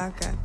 motherfucker.